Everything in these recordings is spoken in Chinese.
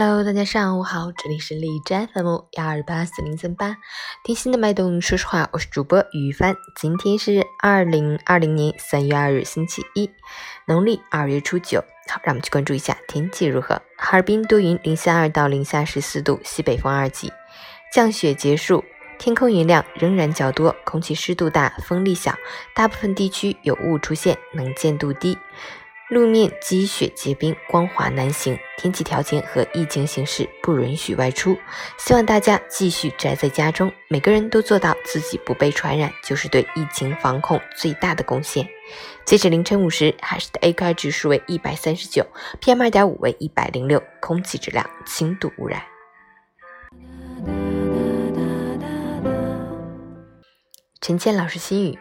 Hello，大家上午好，这里是荔枝 FM 幺二八四零三八，听心的脉动。说实话，我是主播于帆。今天是二零二零年三月二日，星期一，农历二月初九。好，让我们去关注一下天气如何。哈尔滨多云，零下二到零下十四度，西北风二级，降雪结束，天空云量仍然较多，空气湿度大，风力小，大部分地区有雾出现，能见度低。路面积雪结冰，光滑难行。天气条件和疫情形势不允许外出，希望大家继续宅在家中。每个人都做到自己不被传染，就是对疫情防控最大的贡献。截止凌晨五时，海市的 AQI 指数为一百三十九，PM 二点五为一百零六，空气质量轻度污染。陈倩老师心语：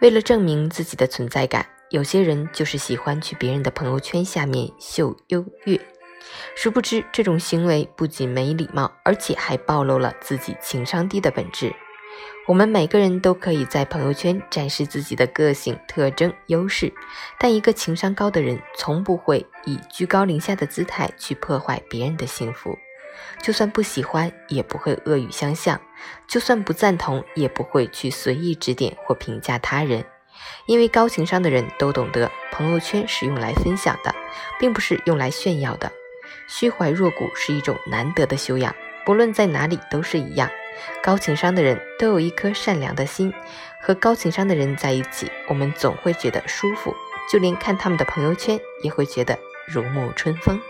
为了证明自己的存在感。有些人就是喜欢去别人的朋友圈下面秀优越，殊不知这种行为不仅没礼貌，而且还暴露了自己情商低的本质。我们每个人都可以在朋友圈展示自己的个性特征、优势，但一个情商高的人从不会以居高临下的姿态去破坏别人的幸福。就算不喜欢，也不会恶语相向；就算不赞同，也不会去随意指点或评价他人。因为高情商的人都懂得，朋友圈是用来分享的，并不是用来炫耀的。虚怀若谷是一种难得的修养，不论在哪里都是一样。高情商的人都有一颗善良的心，和高情商的人在一起，我们总会觉得舒服，就连看他们的朋友圈也会觉得如沐春风。